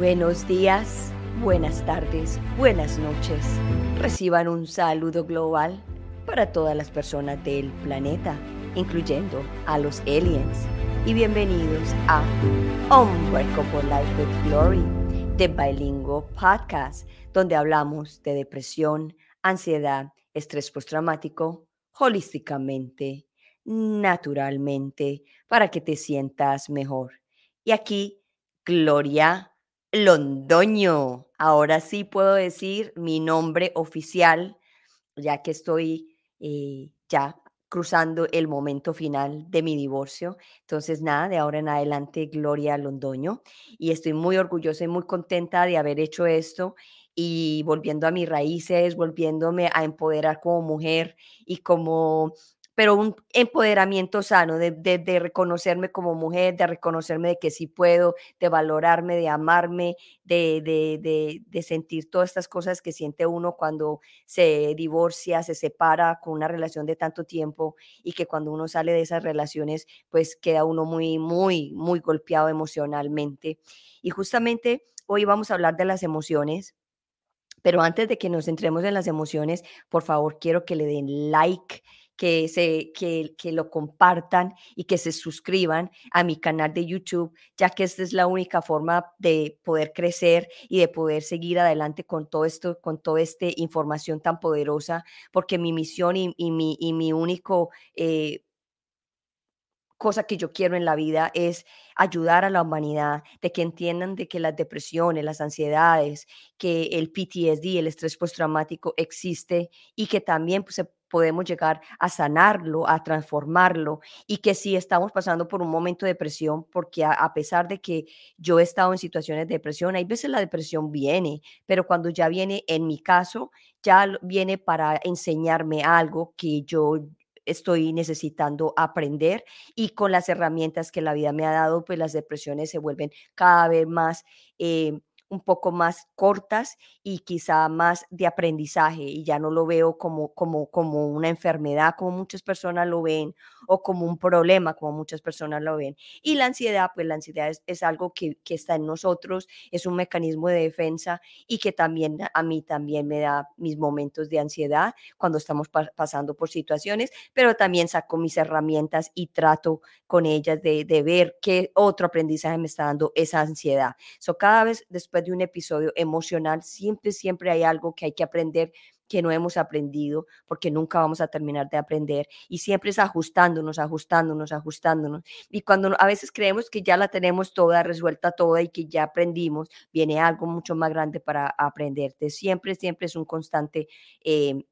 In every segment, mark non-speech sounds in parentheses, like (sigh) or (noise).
Buenos días, buenas tardes, buenas noches. Reciban un saludo global para todas las personas del planeta, incluyendo a los aliens. Y bienvenidos a Unbreakable Life with Glory, de Bilingual Podcast, donde hablamos de depresión, ansiedad, estrés postraumático, holísticamente, naturalmente, para que te sientas mejor. Y aquí, Gloria Londoño. Ahora sí puedo decir mi nombre oficial, ya que estoy eh, ya cruzando el momento final de mi divorcio. Entonces, nada, de ahora en adelante, Gloria Londoño. Y estoy muy orgullosa y muy contenta de haber hecho esto y volviendo a mis raíces, volviéndome a empoderar como mujer y como pero un empoderamiento sano, de, reconocerme como mujer, de reconocerme de que sí puedo, de valorarme, de amarme, de, de, sentir todas estas cosas que siente uno cuando se divorcia, se separa con una relación de tanto tiempo y que cuando uno sale de esas relaciones, pues queda uno muy, muy, muy golpeado emocionalmente. Y justamente hoy vamos a hablar de las emociones. Pero antes de que nos centremos en las emociones, por favor, quiero que le den like, que, se, que, que lo compartan y que se suscriban a mi canal de YouTube, ya que esta es la única forma de poder crecer y de poder seguir adelante con todo esto, con toda esta información tan poderosa, porque mi misión y, mi, y mi único... Eh, cosa que yo quiero en la vida es ayudar a la humanidad, de que entiendan de que las depresiones, las ansiedades, que el PTSD, el estrés postraumático existe y que también pues, podemos llegar a sanarlo, a transformarlo y que si estamos pasando por un momento de depresión, porque a, pesar de que yo he estado en situaciones de depresión, hay veces la depresión viene, pero cuando ya viene, en mi caso, ya viene para enseñarme algo que yo estoy necesitando aprender y con las herramientas que la vida me ha dado, pues las depresiones se vuelven cada vez más... Eh, un poco más cortas y quizá más de aprendizaje y ya no lo veo como, como, como una enfermedad como muchas personas lo ven o como un problema como muchas personas lo ven. Y la ansiedad, pues la ansiedad es, algo que, que, está en nosotros, es un mecanismo de defensa y que también a mí también me da mis momentos de ansiedad cuando estamos pasando por situaciones, pero también saco mis herramientas y trato con ellas de, de ver qué otro aprendizaje me está dando esa ansiedad. So, cada vez después de un episodio emocional, siempre, siempre hay algo que hay que aprender que no hemos aprendido, porque nunca vamos a terminar de aprender. Y siempre es ajustándonos, ajustándonos, ajustándonos. Y cuando a veces creemos que ya la tenemos toda resuelta toda y que ya aprendimos, viene algo mucho más grande para aprenderte. Siempre, siempre es un constante eh,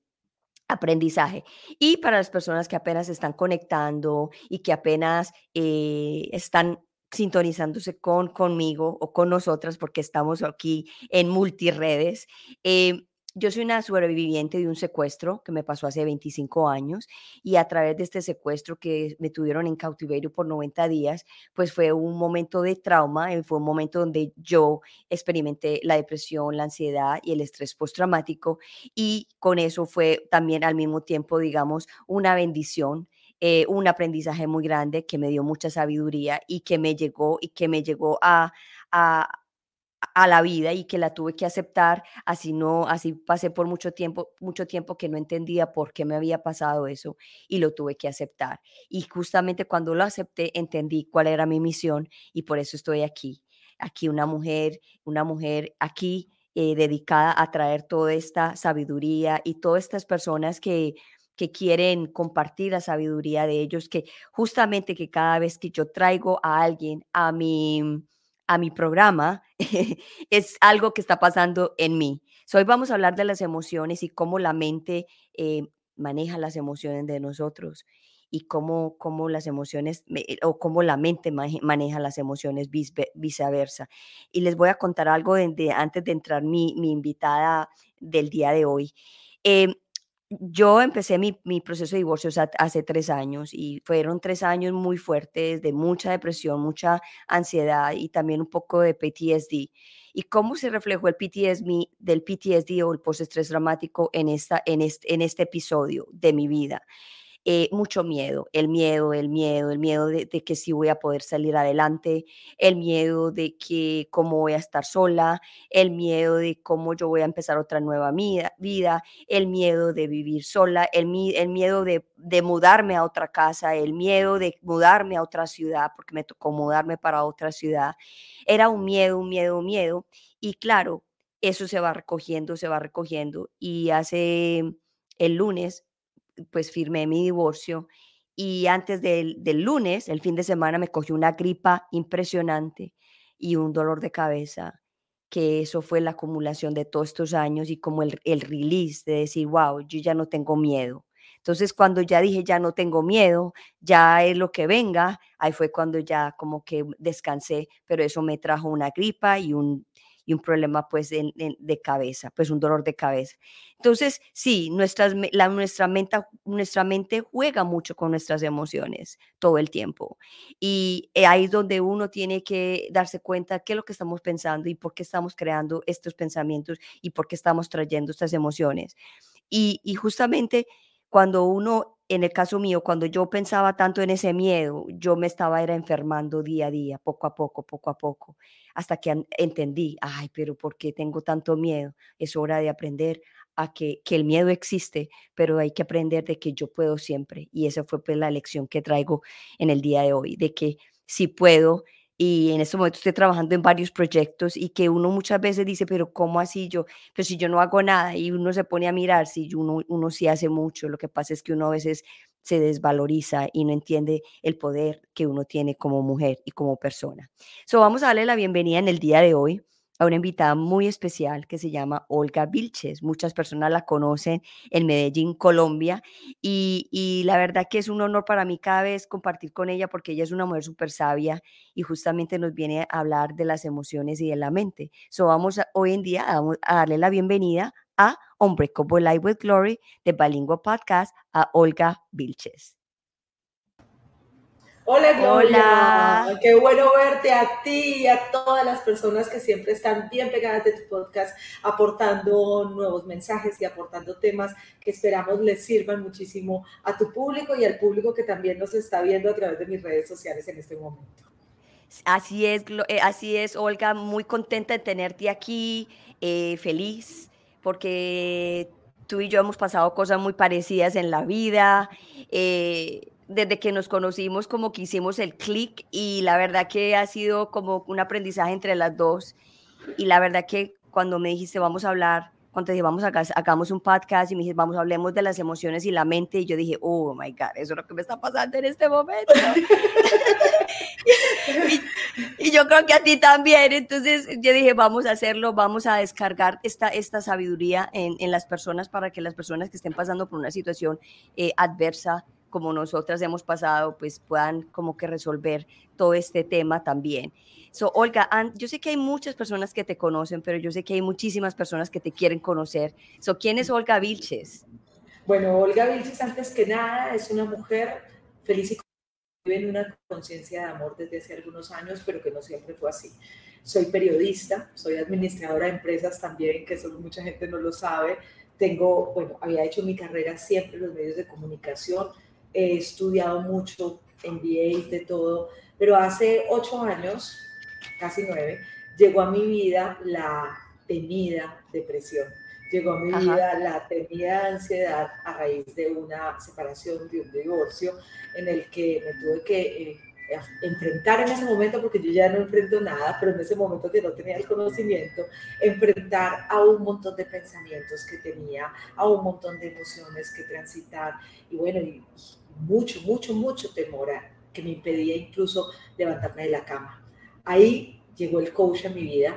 aprendizaje. Y para las personas que apenas están conectando y que apenas eh, están sintonizándose con conmigo o con nosotras porque estamos aquí en multiredes. Eh, yo soy una sobreviviente de un secuestro que me pasó hace 25 años y a través de este secuestro que me tuvieron en cautiverio por 90 días, pues fue un momento de trauma, eh, fue un momento donde yo experimenté la depresión, la ansiedad y el estrés postraumático y con eso fue también al mismo tiempo, digamos, una bendición eh, un aprendizaje muy grande que me dio mucha sabiduría y que me llegó y que me llegó a, a, a la vida y que la tuve que aceptar, así no, así pasé por mucho tiempo, mucho tiempo que no entendía por qué me había pasado eso y lo tuve que aceptar. Y justamente cuando lo acepté entendí cuál era mi misión y por eso estoy aquí. Aquí una mujer, una mujer aquí eh, dedicada a traer toda esta sabiduría y todas estas personas que que quieren compartir la sabiduría de ellos, que justamente que cada vez que yo traigo a alguien a mi, a mi programa, (laughs) es algo que está pasando en mí. hoy vamos a hablar de las emociones y cómo la mente eh, maneja las emociones de nosotros y cómo, cómo las emociones o cómo la mente maneja las emociones viceversa. Y les voy a contar algo antes de entrar mi, invitada del día de hoy. Eh, yo empecé mi, proceso de divorcio hace tres años y fueron tres años muy fuertes de mucha depresión, mucha ansiedad y también un poco de PTSD. ¿Y cómo se reflejó el PTSD, del PTSD o el postestrés dramático en, esta, en, este, en este episodio de mi vida? Eh, mucho miedo, el miedo, el miedo, el miedo de, que si voy a poder salir adelante, el miedo de que cómo voy a estar sola, el miedo de cómo yo voy a empezar otra nueva vida, el miedo de vivir sola, el, el miedo de, de mudarme a otra casa, el miedo de mudarme a otra ciudad, porque me tocó mudarme para otra ciudad. Era un miedo, un miedo, un miedo. Y claro, eso se va recogiendo, se va recogiendo. Y hace el lunes, pues firmé mi divorcio y antes del, del, lunes, el fin de semana, me cogió una gripa impresionante y un dolor de cabeza, que eso fue la acumulación de todos estos años y como el, el release de decir, wow, yo ya no tengo miedo. Entonces, cuando ya dije, ya no tengo miedo, ya es lo que venga, ahí fue cuando ya como que descansé, pero eso me trajo una gripa y un y un problema pues de, cabeza, pues un dolor de cabeza. Entonces, sí, nuestras, la, nuestra, mente, nuestra mente juega mucho con nuestras emociones todo el tiempo. Y eh, ahí es donde uno tiene que darse cuenta qué es lo que estamos pensando y por qué estamos creando estos pensamientos y por qué estamos trayendo estas emociones. Y justamente cuando uno en el caso mío, cuando yo pensaba tanto en ese miedo, yo me estaba era enfermando día a día, poco a poco, poco a poco, hasta que entendí, ay, pero ¿por qué tengo tanto miedo? Es hora de aprender a que, que el miedo existe, pero hay que aprender de que yo puedo siempre. Y esa fue pues la lección que traigo en el día de hoy, de que si puedo y en este momento estoy trabajando en varios proyectos y que uno muchas veces dice, pero ¿cómo así yo? Pero si yo no hago nada y uno se pone a mirar, si uno, uno sí hace mucho, lo que pasa es que uno a veces se desvaloriza y no entiende el poder que uno tiene como mujer y como persona. So, vamos a darle la bienvenida en el día de hoy a una invitada muy especial que se llama Olga Vilches. Muchas personas la conocen en Medellín, Colombia, y, la verdad que es un honor para mí cada vez compartir con ella porque ella es una mujer súper sabia y justamente nos viene a hablar de las emociones y de la mente. So vamos hoy en día a, darle la bienvenida a Unbreakable Life with Glory de Balingua Podcast a Olga Vilches. Hola, Hola. Qué bueno verte a ti y a todas las personas que siempre están bien pegadas de tu podcast, aportando nuevos mensajes y aportando temas que esperamos les sirvan muchísimo a tu público y al público que también nos está viendo a través de mis redes sociales en este momento. Así es, eh, así es, Olga, muy contenta de tenerte aquí, eh, feliz, porque tú y yo hemos pasado cosas muy parecidas en la vida. Eh, desde que nos conocimos como que hicimos el clic y la verdad que ha sido como un aprendizaje entre las dos. Y la verdad que cuando me dijiste vamos a hablar, cuando te dije vamos a hagamos un podcast y me dijiste vamos hablemos de las emociones y la mente y yo dije oh my god eso es lo que me está pasando en este momento (laughs) y, yo creo que a ti también. Entonces yo dije vamos a hacerlo vamos a descargar esta, esta sabiduría en, en las personas para que las personas que estén pasando por una situación eh, adversa como nosotras hemos pasado, pues puedan como que resolver todo este tema también. So, Olga, yo sé que hay muchas personas que te conocen, pero yo sé que hay muchísimas personas que te quieren conocer. So, ¿Quién es Olga Vilches? Bueno, Olga Vilches, antes que nada, es una mujer feliz y vive en una conciencia de amor desde hace algunos años, pero que no siempre fue así. Soy periodista, soy administradora de empresas también, que eso mucha gente no lo sabe. Tengo, bueno, había hecho mi carrera siempre en los medios de comunicación, he estudiado mucho, MBA, de todo, pero hace ocho años, casi nueve, llegó a mi vida la temida depresión. Llegó a mi vida la temida ansiedad a raíz de una separación, de un divorcio, en el que me tuve que eh, enfrentar en ese momento, porque yo ya no enfrento nada, pero en ese momento que no tenía el conocimiento, enfrentar a un montón de pensamientos que tenía, a un montón de emociones que transitar, y bueno, y, mucho, mucho, mucho temor que me impedía incluso levantarme de la cama. Ahí llegó el coach a mi vida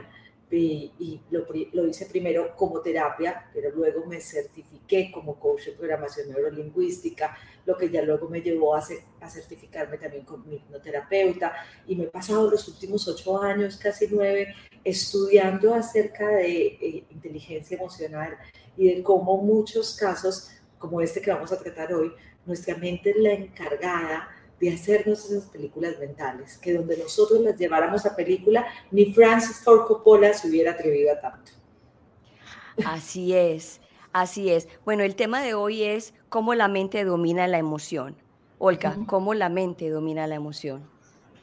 y, lo, hice primero como terapia, pero luego me certifiqué como coach de programación neurolingüística, lo que ya luego me llevó a, a certificarme también como hipnoterapeuta y me he pasado los últimos ocho años, casi nueve, estudiando acerca de eh, inteligencia emocional y de cómo muchos casos como este que vamos a tratar hoy nuestra mente es la encargada de hacernos esas películas mentales, que donde nosotros las lleváramos a película, ni Francis Ford Coppola se hubiera atrevido a tanto. Así es, Así es. Bueno, el tema de hoy es cómo la mente domina la emoción. Olga, ¿cómo la mente domina la emoción?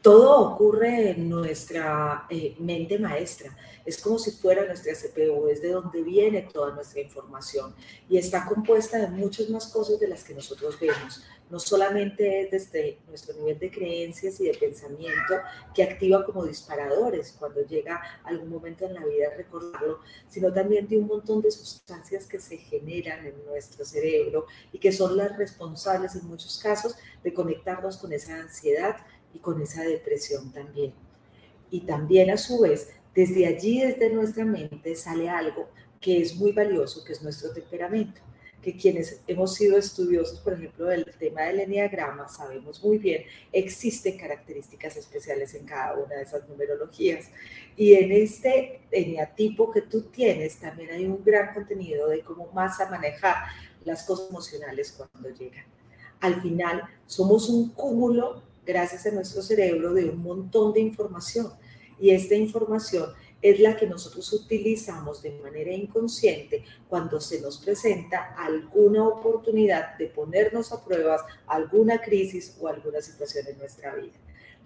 Todo ocurre en nuestra eh, mente maestra. Es como si fuera nuestra CPU, es de donde viene toda nuestra información y está compuesta de muchas más cosas de las que nosotros vemos. No solamente es desde nuestro nivel de creencias y de pensamiento que activa como disparadores cuando llega algún momento en la vida recordarlo, sino también de un montón de sustancias que se generan en nuestro cerebro y que son las responsables en muchos casos de conectarnos con esa ansiedad y con esa depresión también. Y también a su vez, desde allí, desde nuestra mente, sale algo que es muy valioso, que es nuestro temperamento que quienes hemos sido estudiosos, por ejemplo, del tema del enneagrama, sabemos muy bien, existen características especiales en cada una de esas numerologías. Y en este eneatipo que tú tienes, también hay un gran contenido de cómo más a manejar las cosas emocionales cuando llegan. Al final, somos un cúmulo gracias a nuestro cerebro, de un montón de información. Y esta información es la que nosotros utilizamos de manera inconsciente cuando se nos presenta alguna oportunidad de ponernos a pruebas alguna crisis o alguna situación en nuestra vida.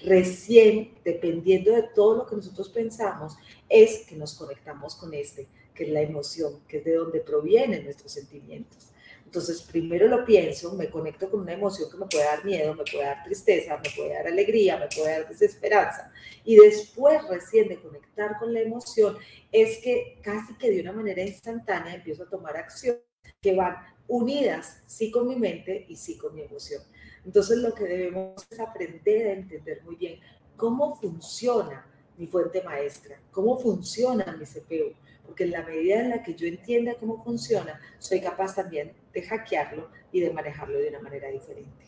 Recién, dependiendo de todo lo que nosotros pensamos, es que nos conectamos con este, que es la emoción, que es de donde provienen nuestros sentimientos. Entonces, primero lo pienso, me conecto con una emoción que me puede dar miedo, me puede dar tristeza, me puede dar alegría, me puede dar desesperanza. Y después, recién de conectar con la emoción, es que casi que de una manera instantánea empiezo a tomar acciones que van unidas, sí con mi mente y sí con mi emoción. Entonces, lo que debemos es aprender a entender muy bien cómo funciona mi fuente maestra, cómo funciona mi CPU, porque en la medida en la que yo entienda cómo funciona, soy capaz también de hackearlo y de manejarlo de una manera diferente.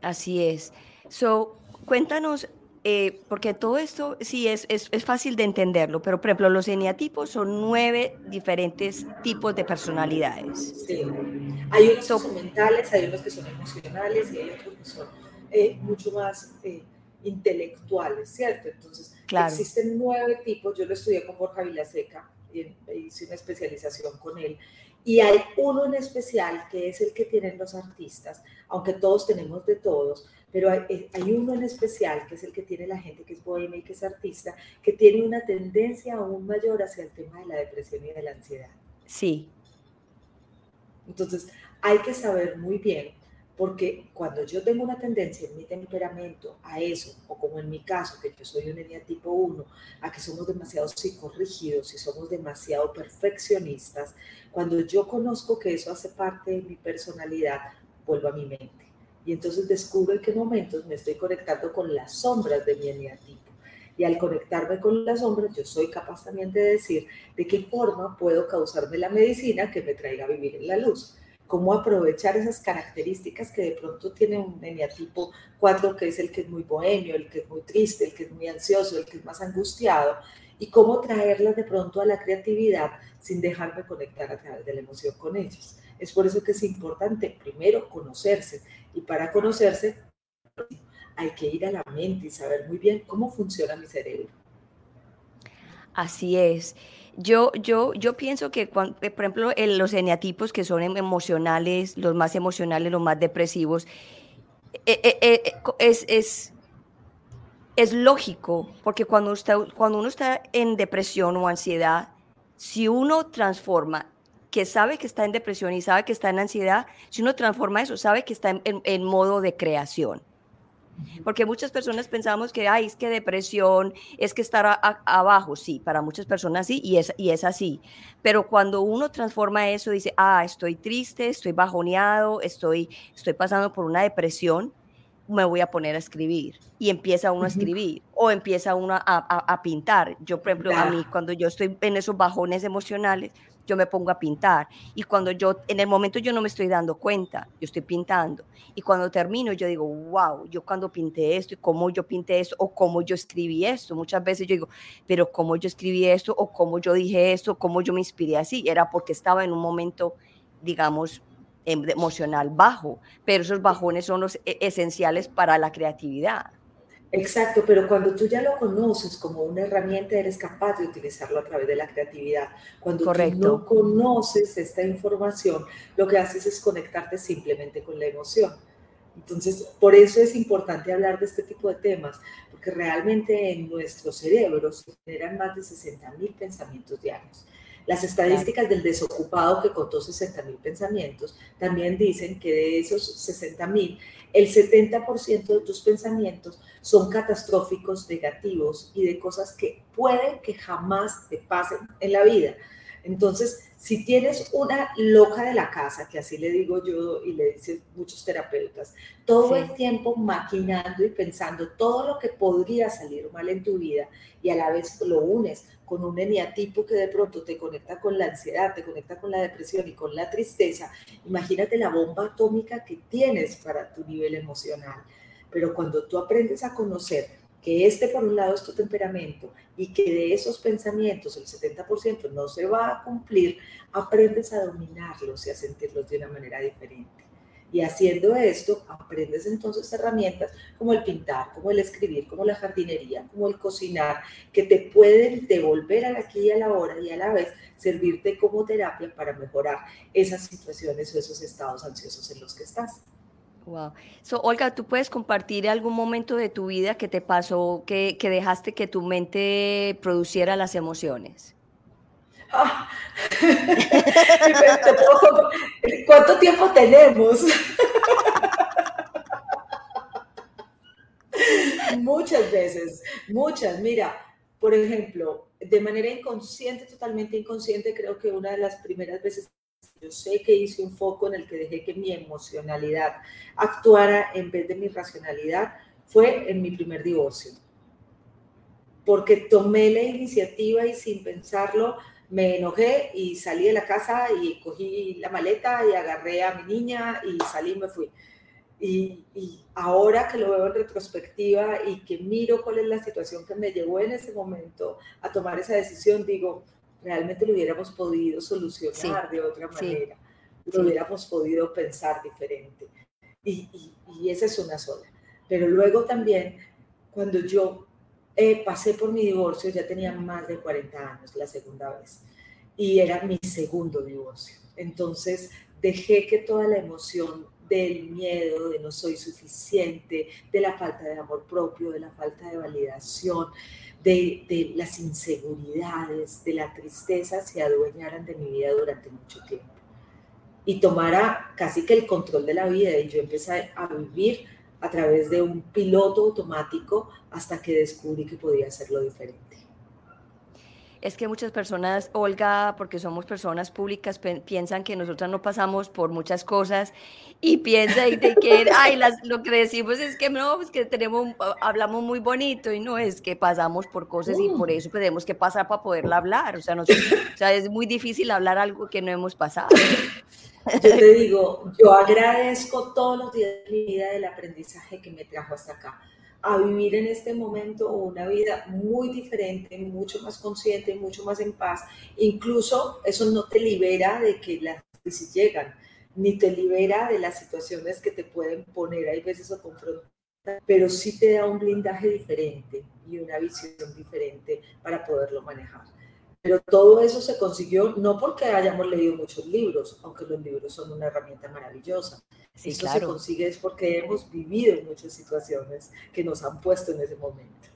Así es. So, cuéntanos, eh, porque todo esto sí es, es, es, fácil de entenderlo, pero por ejemplo, los eneatipos son nueve diferentes tipos de personalidades. Sí. Hay unos que son mentales, hay unos que son emocionales y hay otros que son eh, mucho más eh, intelectuales, ¿cierto? Entonces, existen nueve tipos. Yo lo estudié con Borja Vilaseca y hice una especialización con él. Y hay uno en especial que es el que tienen los artistas, aunque todos tenemos de todos, pero hay, eh, hay, uno en especial que es el que tiene la gente que es bohemia y que es artista, que tiene una tendencia aún mayor hacia el tema de la depresión y de la ansiedad. Sí. Entonces, hay que saber muy bien porque cuando yo tengo una tendencia en mi temperamento a eso, o como en mi caso, que yo soy un enía tipo 1, a que somos demasiado psicorrígidos y somos demasiado perfeccionistas, cuando yo conozco que eso hace parte de mi personalidad, vuelvo a mi mente. Y entonces descubro en qué momentos me estoy conectando con las sombras de mi eneatipo. Y al conectarme con las sombras, yo soy capaz también de decir de qué forma puedo causarme la medicina que me traiga a vivir en la luz cómo aprovechar esas características que de pronto tiene un eneatipo 4, que es el que es muy bohemio, el que es muy triste, el que es muy ansioso, el que es más angustiado, y cómo traerlas de pronto a la creatividad sin dejarme conectar a través de la emoción con ellos. Es por eso que es importante primero conocerse, y para conocerse hay que ir a la mente y saber muy bien cómo funciona mi cerebro. Así es. Yo, yo, yo pienso que, por ejemplo, los eneatipos que son em, emocionales, los más emocionales, los más depresivos, eh, eh, eh, es, es, es, lógico, porque cuando, usted, cuando uno está en depresión o ansiedad, si uno transforma, que sabe que está en depresión y sabe que está en ansiedad, si uno transforma eso, sabe que está en modo de creación. Porque muchas personas pensamos que, ay, es que depresión es que estar abajo. Sí, para muchas personas sí, y es, y es así. Pero cuando uno transforma eso, dice, ah, estoy triste, estoy bajoneado, estoy, estoy pasando por una depresión, me voy a poner a escribir. Y empieza uno a escribir o empieza uno a, a, pintar. Yo, por ejemplo, a mí, cuando yo estoy en esos bajones emocionales, yo me pongo a pintar. Y cuando yo, en el momento yo no me estoy dando cuenta, yo estoy pintando. Y cuando termino, yo digo, wow, yo cuando pinté esto y cómo yo pinté esto o cómo yo escribí esto. Muchas veces yo digo, pero cómo yo escribí esto o cómo yo dije esto, cómo yo me inspiré así. Era porque estaba en un momento, digamos, em, emocional bajo, pero esos bajones son los e, esenciales para la creatividad. Exacto, pero cuando tú ya lo conoces como una herramienta, eres capaz de utilizarlo a través de la creatividad. Cuando tú no conoces esta información, lo que haces es conectarte simplemente con la emoción. Entonces, por eso es importante hablar de este tipo de temas, porque realmente en nuestro cerebro se generan más de 60 mil pensamientos diarios. Las estadísticas del desocupado que contó 60 mil pensamientos también dicen que de esos 60 mil, el 70% de tus pensamientos son catastróficos, negativos y de cosas que puede que jamás te pasen en la vida. Entonces, si tienes una loca de la casa, que así le digo yo y le dicen muchos terapeutas, todo el tiempo maquinando y pensando todo lo que podría salir mal en tu vida y a la vez lo unes con un eneatipo que de pronto te conecta con la ansiedad, te conecta con la depresión y con la tristeza, imagínate la bomba atómica que tienes para tu nivel emocional. Pero cuando tú aprendes a conocer que este por un lado es tu temperamento y que de esos pensamientos el 70% no se va a cumplir, aprendes a dominarlos y a sentirlos de una manera diferente. Y haciendo esto, aprendes entonces herramientas como el pintar, como el escribir, como la jardinería, como el cocinar, que te pueden devolver a aquí y a la hora y a la vez servirte como terapia para mejorar esas situaciones o esos estados ansiosos en los que estás. Wow. So, Olga, ¿tú puedes compartir algún momento de tu vida que te pasó que, dejaste que tu mente produciera las emociones? Ah. (laughs) ¿Cuánto tiempo tenemos? (laughs) muchas veces, muchas. Mira, por ejemplo, de manera inconsciente, totalmente inconsciente, creo que una de las primeras veces yo sé que hice un foco en el que dejé que mi emocionalidad actuara en vez de mi racionalidad fue en mi primer divorcio. Porque tomé la iniciativa y sin pensarlo me enojé y salí de la casa y cogí la maleta y agarré a mi niña y salí y me fui. Y, y, ahora que lo veo en retrospectiva y que miro cuál es la situación que me llevó en ese momento a tomar esa decisión, digo, realmente lo hubiéramos podido solucionar de otra manera, lo hubiéramos podido pensar diferente. Y, y, esa es una sola. Pero luego también, cuando yo eh, pasé por mi divorcio, ya tenía más de 40 años, la segunda vez, y era mi segundo divorcio. Entonces, dejé que toda la emoción del miedo, de no soy suficiente, de la falta de amor propio, de la falta de validación, de, las inseguridades, de la tristeza se adueñaran de mi vida durante mucho tiempo. Y tomara casi que el control de la vida y yo empecé a vivir a través de un piloto automático hasta que descubrí que podía hacerlo diferente es que muchas personas, Olga, porque somos personas públicas, piensan que nosotras no pasamos por muchas cosas y piensan que, (laughs) ay, lo que decimos es que no, pues que tenemos, hablamos muy bonito y no es que pasamos por cosas y por mm. eso tenemos que pasar para poderla hablar. O sea, o sea, es muy difícil hablar algo que no hemos pasado. Yo te digo, yo agradezco todos los días de mi vida del aprendizaje que me trajo hasta acá a vivir en este momento una vida muy diferente, mucho más consciente, mucho más en paz. Incluso eso no te libera de que las crisis llegan, ni te libera de las situaciones que te pueden poner hay veces o confrontar, pero sí te da un blindaje diferente y una visión diferente para poderlo manejar. Pero todo eso se consiguió no porque hayamos leído muchos libros, aunque los libros son una herramienta maravillosa, Sí, Eso se consigue es porque hemos vivido muchas situaciones que nos han puesto en ese momento.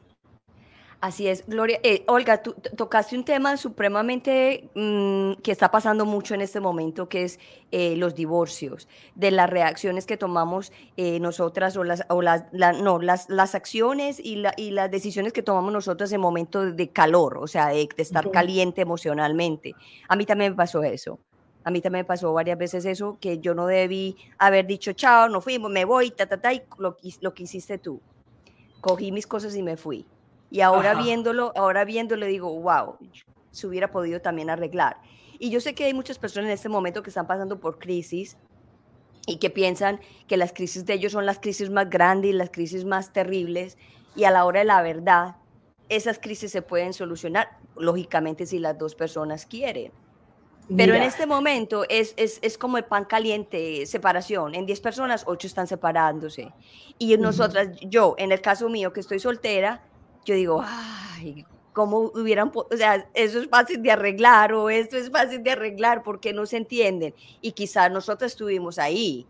Así es, Gloria. Eh, Olga, tú tocaste un tema supremamente mm, que está pasando mucho en este momento, que es eh, los divorcios, de las reacciones que tomamos eh, nosotras o, las, o las, no, las, las acciones y, la, y, las decisiones que tomamos nosotras en momentos de calor, o sea, de, estar caliente emocionalmente. A mí también me pasó eso. A mí también me pasó varias veces eso, que yo no debí haber dicho, chao, no fuimos, me voy, ta, ta, ta, y lo, lo que hiciste tú. Cogí mis cosas y me fui. Y ahora viéndolo, ahora viéndolo digo, wow, se hubiera podido también arreglar. Y yo sé que hay muchas personas en este momento que están pasando por crisis y que piensan que las crisis de ellos son las crisis más grandes, las crisis más terribles, y a la hora de la verdad, esas crisis se pueden solucionar, lógicamente, si las dos personas quieren. Pero en este momento es, es, es, como el pan caliente, separación. En 10 personas, 8 están separándose. Y nosotras, yo, en el caso mío, que estoy soltera, yo digo, ay, ¿cómo hubieran, o sea, eso es fácil de arreglar o esto es fácil de arreglar porque no se entienden? Y quizás nosotros estuvimos ahí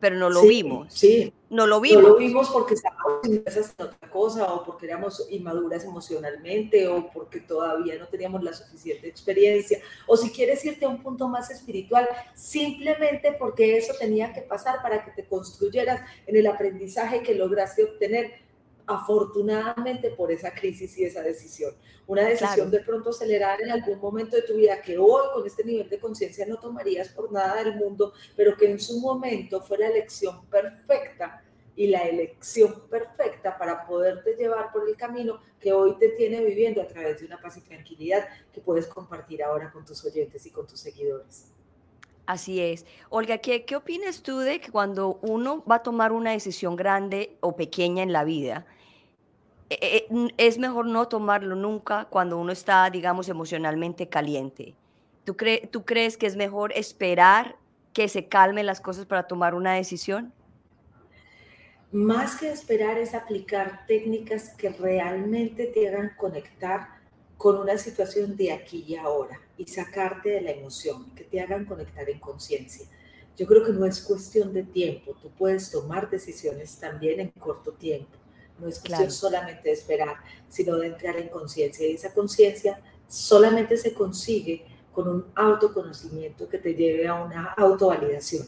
pero no lo vimos. Sí. No lo vimos. No lo vimos porque estábamos en otra cosa, o porque éramos inmaduras emocionalmente, o porque todavía no teníamos la suficiente experiencia, o si quieres irte a un punto más espiritual, simplemente porque eso tenía que pasar para que te construyeras en el aprendizaje que lograste obtener afortunadamente por esa crisis y esa decisión. Una decisión de pronto acelerada en algún momento de tu vida que hoy con este nivel de conciencia no tomarías por nada del mundo, pero que en su momento fue la elección perfecta y la elección perfecta para poderte llevar por el camino que hoy te tiene viviendo a través de una paz y tranquilidad que puedes compartir ahora con tus oyentes y con tus seguidores. Así es. Olga, ¿qué, ¿qué opinas tú de que cuando uno va a tomar una decisión grande o pequeña en la vida, es mejor no tomarlo nunca cuando uno está, digamos, emocionalmente caliente. ¿Tú, ¿Tú crees que es mejor esperar que se calmen las cosas para tomar una decisión? Más que esperar es aplicar técnicas que realmente te hagan conectar con una situación de aquí y ahora y sacarte de la emoción, que te hagan conectar en conciencia. Yo creo que no es cuestión de tiempo, tú puedes tomar decisiones también en corto tiempo no es cuestión solamente de esperar, sino de entrar en conciencia. Y esa conciencia solamente se consigue con un autoconocimiento que te lleve a una autovalidación,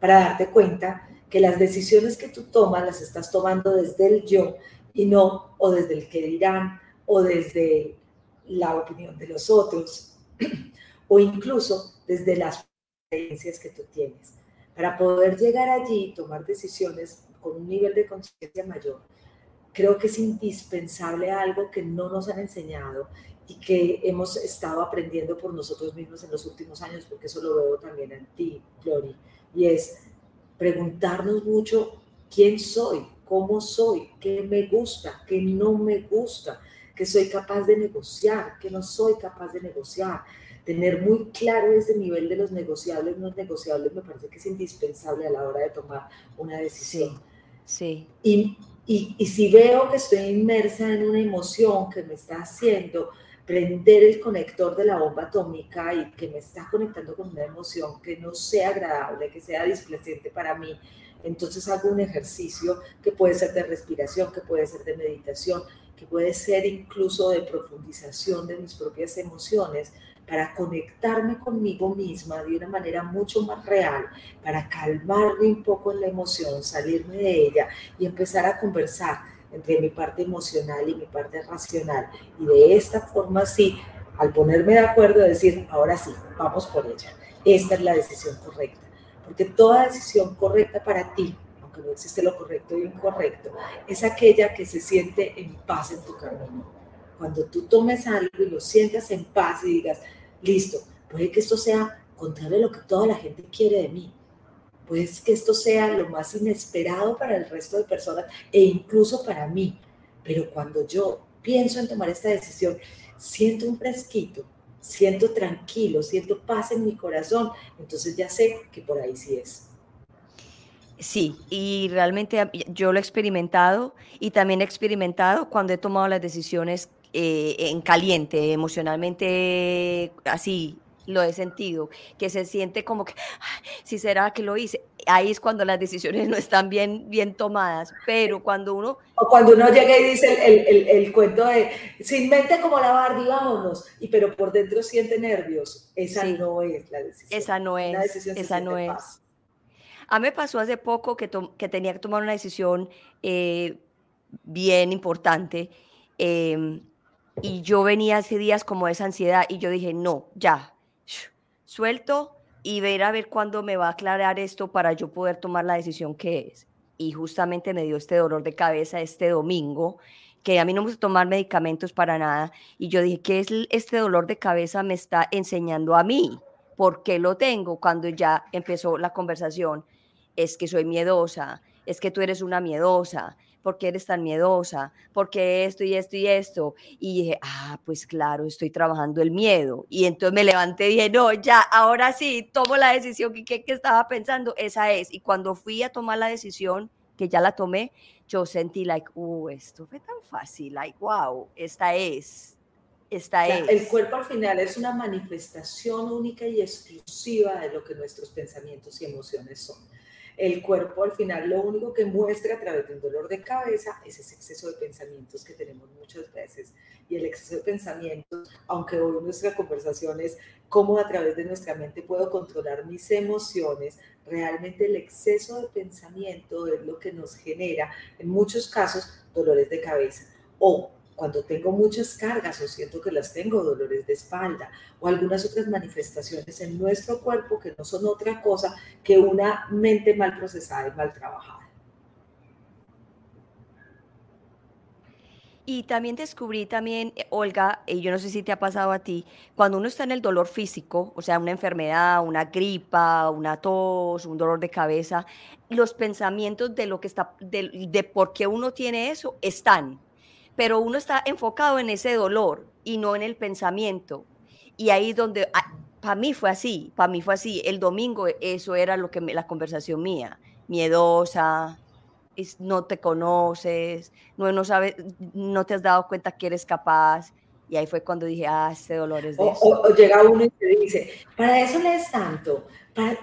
para darte cuenta que las decisiones que tú tomas las estás tomando desde el yo y no o desde el que dirán o desde la opinión de los otros (clears throat) o incluso desde las experiencias que tú tienes. Para poder llegar allí y tomar decisiones con un nivel de conciencia mayor, creo que es indispensable algo que no nos han enseñado y que hemos estado aprendiendo por nosotros mismos en los últimos años, porque eso lo veo también en ti, Glory, y es preguntarnos mucho quién soy, cómo soy, qué me gusta, qué no me gusta, qué soy capaz de negociar, qué no soy capaz de negociar. Tener muy claro ese nivel de los negociables, no negociables, me parece que es indispensable a la hora de tomar una decisión. Y y, si veo que estoy inmersa en una emoción que me está haciendo prender el conector de la bomba atómica y que me está conectando con una emoción que no sea agradable, que sea displacente para mí, entonces hago un ejercicio que puede ser de respiración, que puede ser de meditación, que puede ser incluso de profundización de mis propias emociones, para conectarme conmigo misma de una manera mucho más real, para calmarme un poco en la emoción, salirme de ella y empezar a conversar entre mi parte emocional y mi parte racional. Y de esta forma sí, al ponerme de acuerdo, decir, ahora sí, vamos por ella. Esta es la decisión correcta. Porque toda decisión correcta para ti, aunque no existe lo correcto y incorrecto, es aquella que se siente en paz en tu camino cuando tú tomes algo y lo sientas en paz y digas, listo, puede que esto sea contrario a lo que toda la gente quiere de mí, puede que esto sea lo más inesperado para el resto de personas e incluso para mí, pero cuando yo pienso en tomar esta decisión, siento un fresquito, siento tranquilo, siento paz en mi corazón, entonces ya sé que por ahí sí es. Sí, y realmente yo lo he experimentado y también he experimentado cuando he tomado las decisiones eh, en caliente, emocionalmente así lo he sentido, que se siente como que, si será que lo hice, ahí es cuando las decisiones no están bien, bien tomadas, pero cuando uno... O cuando uno llega y dice el, el, el, cuento de, sin mente como la Barbie, vámonos, y pero por dentro siente nervios, esa no es la decisión. Esa no es, esa no es. A mí me pasó hace poco que, que tenía que tomar una decisión eh, bien importante. Eh, y yo venía hace días como esa ansiedad y yo dije, no, ya, suelto y ver a ver cuándo me va a aclarar esto para yo poder tomar la decisión que es. Y justamente me dio este dolor de cabeza este domingo, que a mí no me gusta tomar medicamentos para nada. Y yo dije, ¿qué es este dolor de cabeza me está enseñando a mí? ¿Por qué lo tengo? Cuando ya empezó la conversación, es que soy miedosa, es que tú eres una miedosa, ¿por qué eres tan miedosa? ¿Por qué esto y esto y esto? Y dije, ah, pues claro, estoy trabajando el miedo. Y entonces me levanté y dije, no, ya, ahora sí, tomo la decisión que, que, que estaba pensando, esa es. Y cuando fui a tomar la decisión, que ya la tomé, yo sentí like, uh, esto fue tan fácil, like, wow, esta es, esta es. El cuerpo al final es una manifestación única y exclusiva de lo que nuestros pensamientos y emociones son. El cuerpo al final lo único que muestra a través de un dolor de cabeza es ese exceso de pensamientos que tenemos muchas veces. Y el exceso de pensamientos, aunque hoy nuestra conversación es cómo a través de nuestra mente puedo controlar mis emociones, realmente el exceso de pensamiento es lo que nos genera, en muchos casos, dolores de cabeza o cuando tengo muchas cargas o siento que las tengo, dolores de espalda o algunas otras manifestaciones en nuestro cuerpo que no son otra cosa que una mente mal procesada y mal trabajada. Y también descubrí también, eh, Olga, y yo no sé si te ha pasado a ti, cuando uno está en el dolor físico, o sea, una enfermedad, una gripa, una tos, un dolor de cabeza, los pensamientos de lo que está, de, de por qué uno tiene eso, están pero uno está enfocado en ese dolor y no en el pensamiento. Y ahí donde, ah, para mí fue así, para mí fue así. El domingo eso era lo que la conversación mía, miedosa, no te conoces, no, no, sabes, no te has dado cuenta que eres capaz. Y ahí fue cuando dije, ah, este dolor es de eso. O, llega uno y te dice, para eso lees tanto, para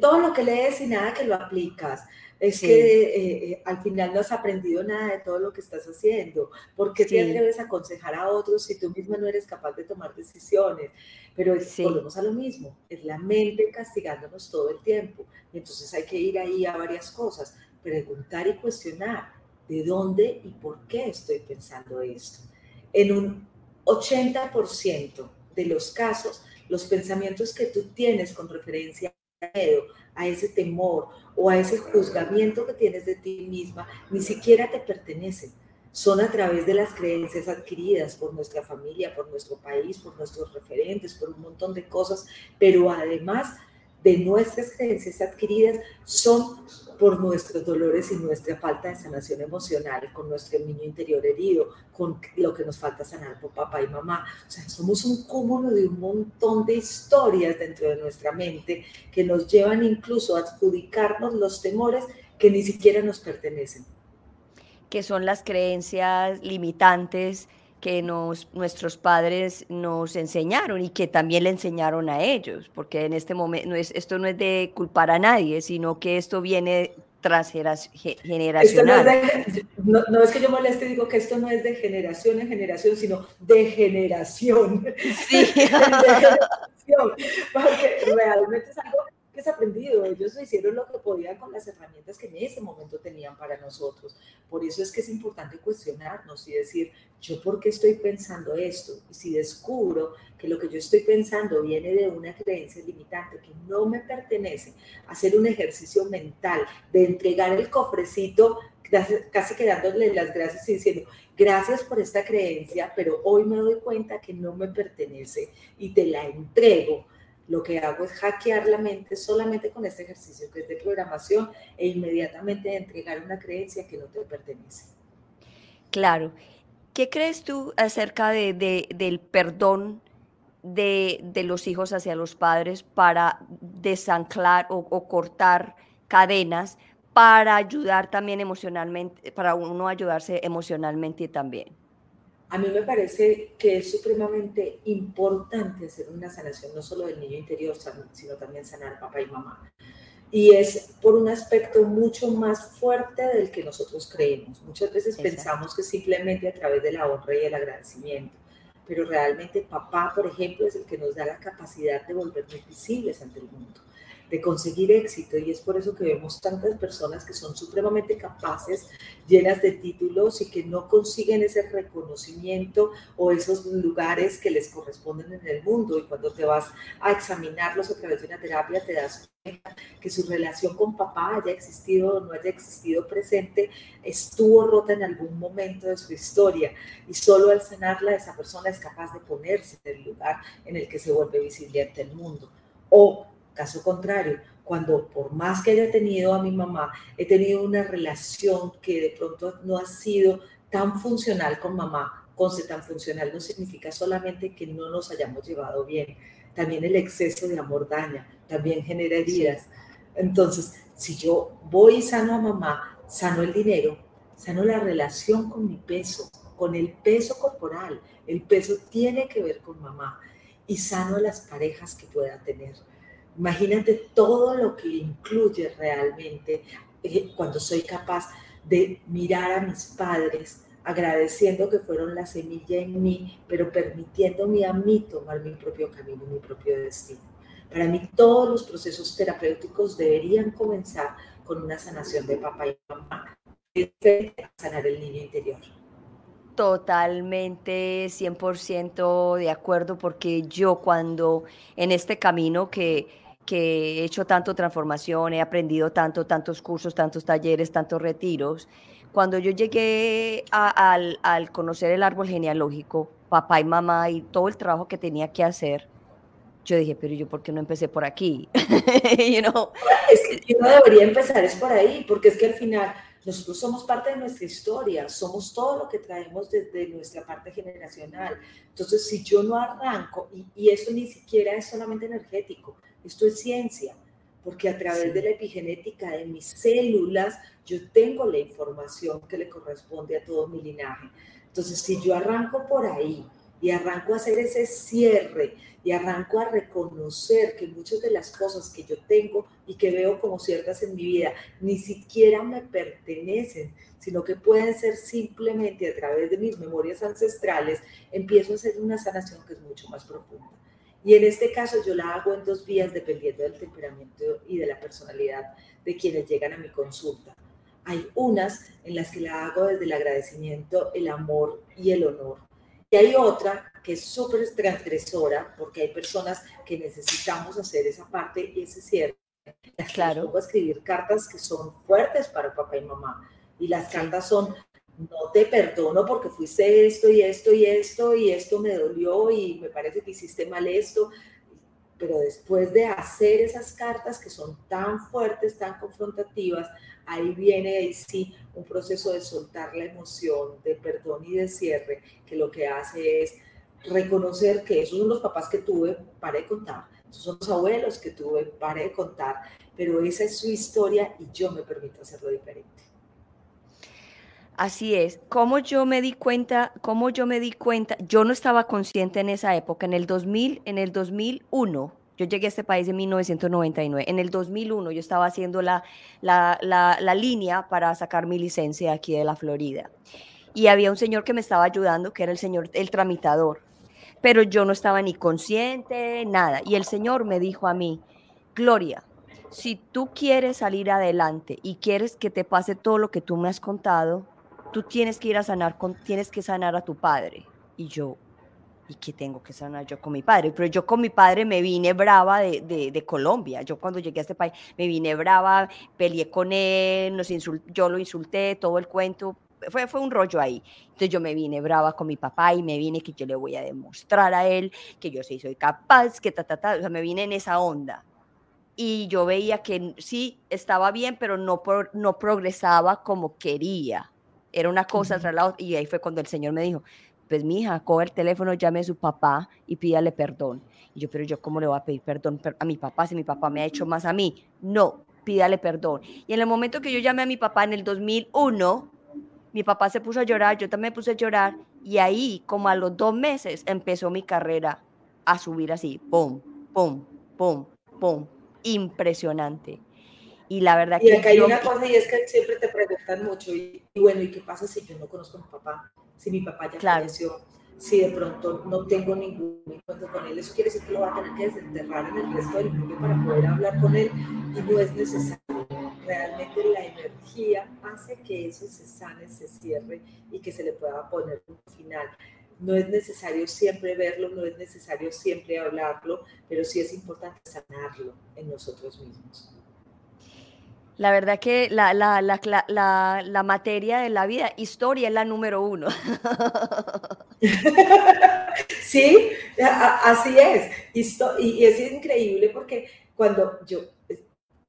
todo lo que lees y nada que lo aplicas es que eh, eh, al final no has aprendido nada de todo lo que estás haciendo. ¿Por qué te atreves a aconsejar a otros si tú misma no eres capaz de tomar decisiones? Pero volvemos a lo mismo, es la mente castigándonos todo el tiempo. Y entonces hay que ir ahí a varias cosas, preguntar y cuestionar de dónde y por qué estoy pensando esto. En un 80% de los casos, los pensamientos que tú tienes con referencia miedo, a ese temor o a ese juzgamiento que tienes de ti misma, ni siquiera te pertenecen. Son a través de las creencias adquiridas por nuestra familia, por nuestro país, por nuestros referentes, por un montón de cosas, pero además de nuestras creencias adquiridas son por nuestros dolores y nuestra falta de sanación emocional, con nuestro niño interior herido, con lo que nos falta sanar por papá y mamá. O sea, somos un cúmulo de un montón de historias dentro de nuestra mente que nos llevan incluso a adjudicarnos los temores que ni siquiera nos pertenecen. Que son las creencias limitantes que nos, nuestros padres nos enseñaron y que también le enseñaron a ellos, porque en este momento no es, esto no es de culpar a nadie, sino que esto viene tras generacional. No es, no, es que yo moleste, digo que esto no es de generación en generación, sino de generación. Sí. (laughs) de generación, porque realmente es algo que es aprendido. Ellos hicieron lo que podían con las herramientas que en ese momento tenían para nosotros. Por eso es que es importante cuestionarnos y decir, ¿yo por qué estoy pensando esto? Y si descubro que lo que yo estoy pensando viene de una creencia limitante que no me pertenece, hacer un ejercicio mental de entregar el cofrecito casi quedándole las gracias y diciendo, gracias por esta creencia, pero hoy me doy cuenta que no me pertenece y te la entrego lo que hago es hackear la mente solamente con este ejercicio que es de programación e inmediatamente entregar una creencia que no te pertenece. Claro. ¿Qué crees tú acerca de, del perdón de, de, los hijos hacia los padres para desanclar o, o cortar cadenas para ayudar también emocionalmente, para uno ayudarse emocionalmente también? A mí me parece que es supremamente importante hacer una sanación, no solo del niño interior, sino también sanar papá y mamá. Y es por un aspecto mucho más fuerte del que nosotros creemos. Muchas veces pensamos que simplemente a través de la honra y el agradecimiento, pero realmente papá, por ejemplo, es el que nos da la capacidad de volvernos visibles ante el mundo de conseguir éxito. Y es por eso que vemos tantas personas que son supremamente capaces, llenas de títulos y que no consiguen ese reconocimiento o esos lugares que les corresponden en el mundo. Y cuando te vas a examinarlos a través de una terapia te das cuenta que su relación con papá haya existido o no haya existido presente, estuvo rota en algún momento de su historia. Y solo al sanarla esa persona es capaz de ponerse en el lugar en el que se vuelve visible ante el mundo. O Caso contrario, cuando por más que haya tenido a mi mamá, he tenido una relación que de pronto no ha sido tan funcional con mamá. Con ser tan funcional no significa solamente que no nos hayamos llevado bien. También el exceso de amor daña, también genera heridas. Entonces, si yo voy sano a mamá, sano el dinero, sano la relación con mi peso, con el peso corporal. El peso tiene que ver con mamá y sano las parejas que pueda tener. Imagínate todo lo que incluye realmente eh, cuando soy capaz de mirar a mis padres agradeciendo que fueron la semilla en mí, pero permitiéndome a mí tomar mi propio camino, mi propio destino. Para mí todos los procesos terapéuticos deberían comenzar con una sanación de papá y mamá, a sanar el niño interior. Totalmente, 100% de acuerdo, porque yo cuando en este camino que, que he hecho tanto transformación, he aprendido tanto, tantos cursos, tantos talleres, tantos retiros, cuando yo llegué al, al conocer el árbol genealógico, papá y mamá y todo el trabajo que tenía que hacer, yo dije, pero yo por qué no empecé por aquí? (laughs) you know? Es que uno debería empezar es por ahí, porque es que al final nosotros somos parte de nuestra historia, somos todo lo que traemos desde nuestra parte generacional. Entonces, si yo no arranco, y, y esto ni siquiera es solamente energético, esto es ciencia, porque a través de la epigenética de mis células, yo tengo la información que le corresponde a todo mi linaje. Entonces, si yo arranco por ahí y arranco a hacer ese cierre y arranco a reconocer que muchas de las cosas que yo tengo y que veo como ciertas en mi vida ni siquiera me pertenecen, sino que pueden ser simplemente a través de mis memorias ancestrales, empiezo a hacer una sanación que es mucho más profunda. Y en este caso yo la hago en dos vías dependiendo del temperamento y de la personalidad de quienes llegan a mi consulta. Hay unas en las que la hago desde el agradecimiento, el amor y el honor. Y hay otra que es súper transgresora porque hay personas que necesitamos hacer esa parte y ese cierre. Claro. Puedo escribir cartas que son fuertes para papá y mamá. Y las cartas son, no te perdono porque fuiste esto y esto y esto y esto me dolió y me parece que hiciste mal esto. Pero después de hacer esas cartas que son tan fuertes, tan confrontativas, ahí viene ahí sí un proceso de soltar la emoción, de perdón y de cierre, que lo que hace es reconocer que esos son los papás que tuve, para de contar, esos son los abuelos que tuve, para de contar, pero esa es su historia y yo me permito hacerlo diferente. Así es. Como yo me di cuenta, como yo me di cuenta, yo no estaba consciente en esa época, en el 2000, en el 2001, yo llegué a este país en 1999. En el 2001 yo estaba haciendo la, la, la, la, línea para sacar mi licencia aquí de la Florida. Y había un señor que me estaba ayudando, que era el señor, el tramitador pero yo no estaba ni consciente, nada. Y el Señor me dijo a mí, Gloria, si tú quieres salir adelante y quieres que te pase todo lo que tú me has contado, tú tienes que ir a sanar, con, tienes que sanar a tu padre. Y yo, ¿y qué tengo que sanar yo con mi padre? Pero yo con mi padre me vine brava de, de, de Colombia. Yo cuando llegué a este país me vine brava, peleé con él, nos yo lo insulté, todo el cuento, fue, fue un rollo ahí. Entonces yo me vine brava con mi papá y me vine que yo le voy a demostrar a él que yo sí soy capaz, que ta, ta, ta, o sea, me vine en esa onda. Y yo veía que sí, estaba bien, pero no, no progresaba como quería. Era una cosa tras la otra. Y ahí fue cuando el Señor me dijo, pues mi hija, coge el teléfono, llame a su papá y pídale perdón. Y yo, pero yo cómo le voy a pedir perdón a mi papá si mi papá me ha hecho más a mí? No, pídale perdón. Y en el momento que yo llamé a mi papá en el 2001, mi papá se puso a llorar, yo también me puse a llorar y ahí, como a los dos meses, empezó mi carrera a subir así, pum, pum, pum, pum, impresionante. Y la verdad y que... acá hay una cosa y es que siempre te preguntan mucho, y, bueno, ¿y qué pasa si yo no conozco a mi papá? Si mi papá ya falleció, si de pronto no tengo ningún encuentro con él, eso quiere decir que lo va a tener que desenterrar en el resto del mundo para poder hablar con él y no es necesario realmente la energía hace que eso se sane, se cierre y que se le pueda poner un final. No es necesario siempre verlo, no es necesario siempre hablarlo, pero sí es importante sanarlo en nosotros mismos. La verdad que la, la, la, la, materia de la vida, historia es la número uno. (laughs) sí, así es. Y es increíble porque cuando yo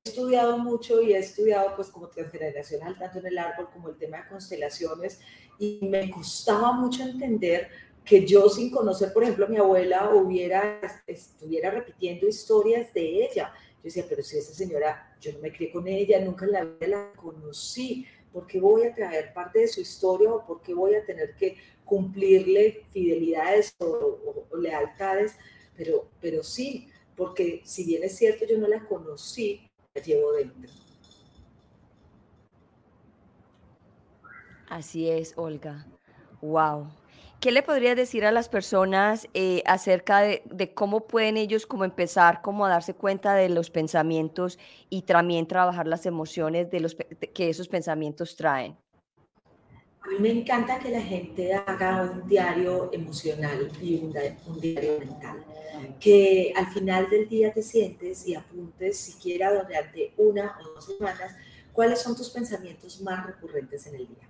estudiado mucho y he estudiado pues como transgeneracional, tanto en el árbol como el tema de constelaciones, y me costaba mucho entender que yo sin conocer, por ejemplo, a mi abuela hubiera, estuviera repitiendo historias de ella. Decía, pero si esa señora, yo no me crié con ella, nunca en la vida la conocí, ¿por qué voy a traer parte de su historia o por qué voy a tener que cumplirle fidelidades o, o lealtades? Pero, pero sí, porque si bien es cierto, yo no la conocí, la llevo dentro. Así es, Olga. Wow. ¿Qué le podrías decir a las personas eh, acerca de, cómo pueden ellos como empezar como a darse cuenta de los pensamientos y también trabajar las emociones de los, que esos pensamientos traen? A mí me encanta que la gente haga un diario emocional y un, diario mental. Que al final del día te sientes y apuntes siquiera durante una o dos semanas cuáles son tus pensamientos más recurrentes en el día.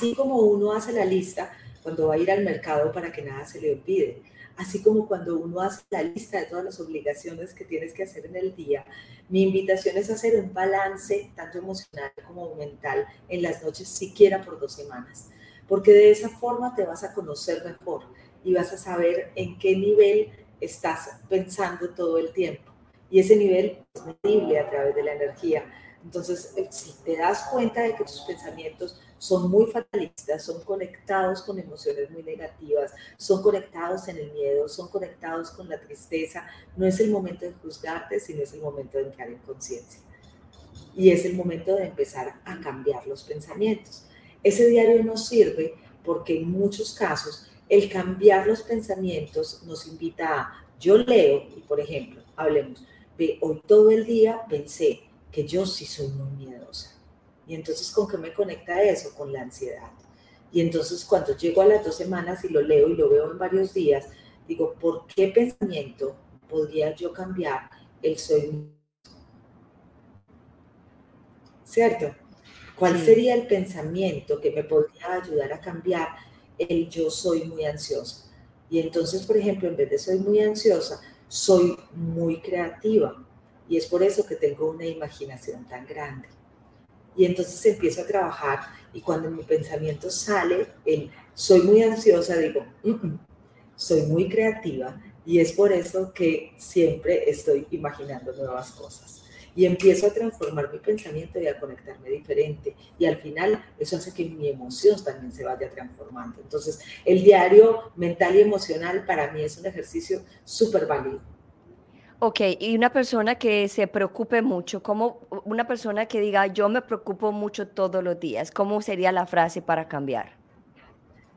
Así como uno hace la lista cuando va a ir al mercado para que nada se le olvide, así como cuando uno hace la lista de todas las obligaciones que tienes que hacer en el día, mi invitación es hacer un balance tanto emocional como mental en las noches, siquiera por dos semanas, porque de esa forma te vas a conocer mejor y vas a saber en qué nivel estás pensando todo el tiempo. Y ese nivel es medible a través de la energía. Entonces, eh, si te das cuenta de que tus pensamientos son muy fatalistas, son conectados con emociones muy negativas, son conectados en el miedo, son conectados con la tristeza, no es el momento de juzgarte, sino es el momento de entrar en conciencia. Y es el momento de empezar a cambiar los pensamientos. Ese diario nos sirve porque en muchos casos el cambiar los pensamientos nos invita a, yo leo, y por ejemplo, hablemos, hoy todo el día pensé, que yo sí soy muy miedosa. Y entonces, ¿con qué me conecta eso? Con la ansiedad. Y entonces, cuando llego a las dos semanas y lo leo y lo veo en varios días, digo, ¿por qué pensamiento podría yo cambiar el soy ¿Cierto? ¿Cuál sería el pensamiento que me podría ayudar a cambiar el yo soy muy ansiosa? Y entonces, por ejemplo, en vez de soy muy ansiosa, soy muy creativa y es por eso que tengo una imaginación tan grande. Y entonces empiezo a trabajar y cuando mi pensamiento sale, soy muy ansiosa, digo, soy muy creativa y es por eso que siempre estoy imaginando nuevas cosas. Y empiezo a transformar mi pensamiento y a conectarme diferente. Y al final eso hace que mi emoción también se vaya transformando. Entonces el diario mental y emocional para mí es un ejercicio súper válido. Ok, y una persona que se preocupe mucho, como una persona que diga, yo me preocupo mucho todos los días, ¿cómo sería la frase para cambiar?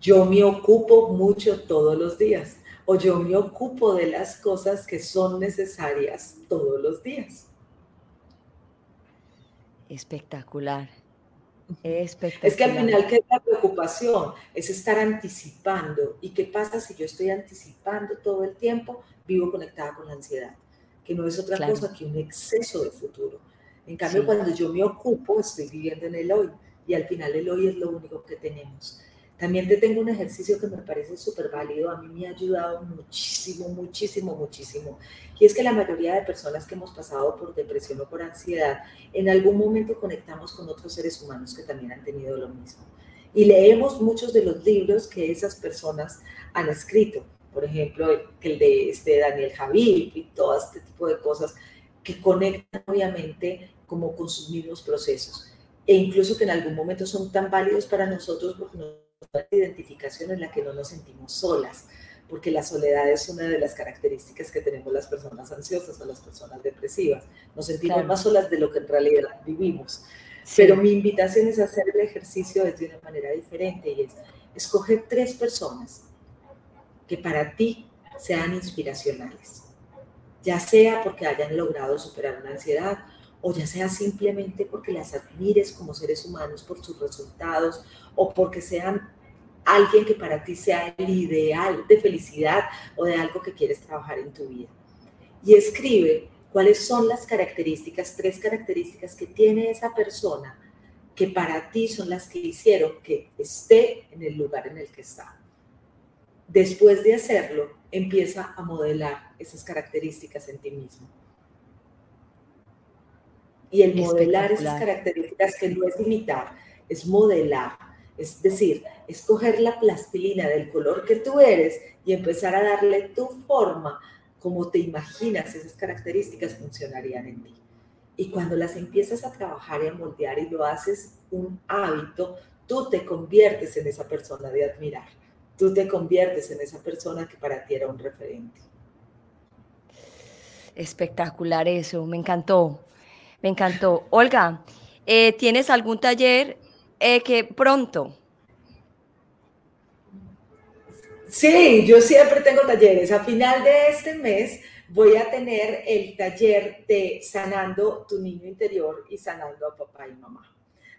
Yo me ocupo mucho todos los días o yo me ocupo de las cosas que son necesarias todos los días. Espectacular. Espectacular. Es que al final, ¿qué es la preocupación? Es estar anticipando. ¿Y qué pasa si yo estoy anticipando todo el tiempo? Vivo conectada con la ansiedad que no es otra cosa que un exceso de futuro. En cambio, cuando yo me ocupo, estoy viviendo en el hoy y al final el hoy es lo único que tenemos. También te tengo un ejercicio que me parece súper válido, a mí me ha ayudado muchísimo, muchísimo, muchísimo. Y es que la mayoría de personas que hemos pasado por depresión o por ansiedad, en algún momento conectamos con otros seres humanos que también han tenido lo mismo. Y leemos muchos de los libros que esas personas han escrito por ejemplo, el de este Daniel Javid y todo este tipo de cosas que conectan obviamente como con sus mismos procesos e incluso que en algún momento son tan válidos para nosotros porque nos da identificación en la que no nos sentimos solas, porque la soledad es una de las características que tenemos las personas ansiosas o las personas depresivas. Nos sentimos más solas de lo que en realidad vivimos. Pero mi invitación es hacer el ejercicio de una manera diferente y es escoger tres personas que para ti sean inspiracionales, ya sea porque hayan logrado superar una ansiedad o ya sea simplemente porque las admires como seres humanos por sus resultados o porque sean alguien que para ti sea el ideal de felicidad o de algo que quieres trabajar en tu vida. Y escribe cuáles son las características, tres características que tiene esa persona que para ti son las que hicieron que esté en el lugar en el que está. Después de hacerlo, empieza a modelar esas características en ti mismo. Y el modelar esas características que no es imitar, es modelar. Es decir, escoger la plastilina del color que tú eres y empezar a darle tu forma como te imaginas esas características funcionarían en ti. Y cuando las empiezas a trabajar y a moldear y lo haces un hábito, tú te conviertes en esa persona de admirar. Tú te conviertes en esa persona que para ti era un referente. Espectacular eso, me encantó, me encantó. Olga, eh, ¿tienes algún taller eh, que pronto? Sí, yo siempre tengo talleres. A final de este mes voy a tener el taller de sanando tu niño interior y sanando a papá y mamá.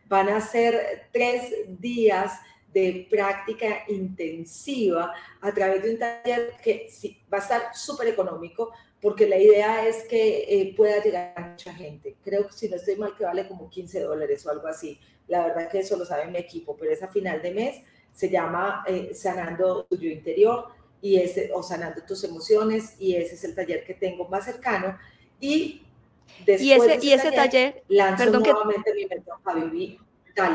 Van a ser tres días de práctica intensiva a través de un taller que sí, va a estar súper económico porque la idea es que eh, pueda llegar a mucha gente. Creo que si no estoy mal que vale como 15 dólares o algo así. La verdad que eso lo sabe mi equipo, pero es a final de mes. Se llama eh, Sanando tu yo interior y ese, o Sanando tus emociones y ese es el taller que tengo más cercano. Y después y ese, y ese taller, lanzo nuevamente mi método Javi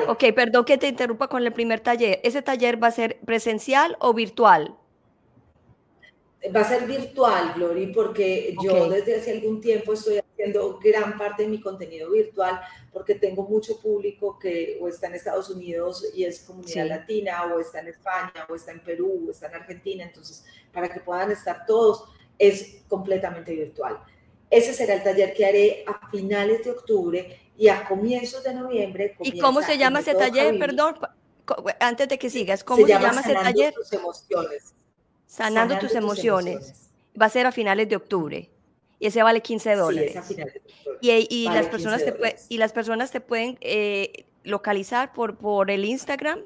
Ok, perdón que te interrumpa con el primer taller. ¿Ese taller va a ser presencial o virtual? Va a ser virtual, Glory, porque yo desde hace algún tiempo estoy haciendo gran parte de mi contenido virtual porque tengo mucho público que o está en Estados Unidos y es comunidad latina, o está en España, o está en Perú, o está en Argentina. Entonces, para que puedan estar todos, es completamente virtual. Ese será el taller que haré a finales de octubre y a comienzos de noviembre. ¿Y cómo se llama ese taller? Perdón, antes de que sigas, ¿cómo se, llama, ese taller? Tus emociones. Sanando, tus, emociones. Va a ser a finales de octubre. Y ese vale 15 dólares. Sí, a finales de octubre. Y, las personas te y las personas te pueden eh, localizar por, por el Instagram.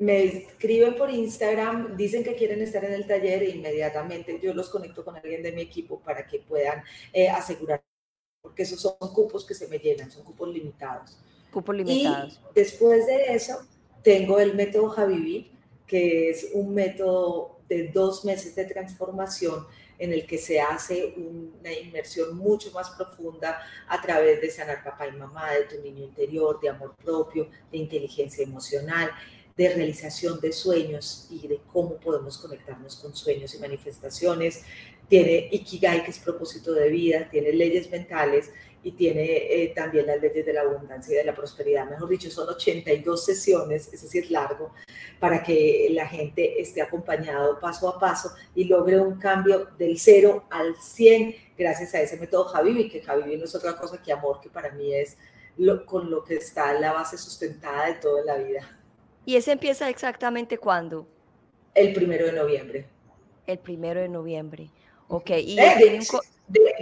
Me escriben por Instagram, dicen que quieren estar en el taller e inmediatamente yo los conecto con alguien de mi equipo para que puedan eh, asegurar porque esos son cupos que se me llenan, son cupos limitados. Cupos limitados. Y después de eso, tengo el método Javiví, que es un método de dos meses de transformación en el que se hace una inmersión mucho más profunda a través de sanar papá y mamá, de tu niño interior, de amor propio, de inteligencia emocional, de realización de sueños y de cómo podemos conectarnos con sueños y manifestaciones, tiene Ikigai, que es propósito de vida, tiene leyes mentales y tiene eh, también las leyes de la abundancia y de la prosperidad. Mejor dicho, son 82 sesiones, es decir, largo, para que la gente esté acompañado paso a paso y logre un cambio del 0 al 100 gracias a ese método Javivi, que Javivi no es otra cosa que amor, que para mí es lo, con lo que está la base sustentada de toda la vida. ¿Y ese empieza exactamente cuándo? El primero de noviembre. El primero de noviembre. Ok, y de,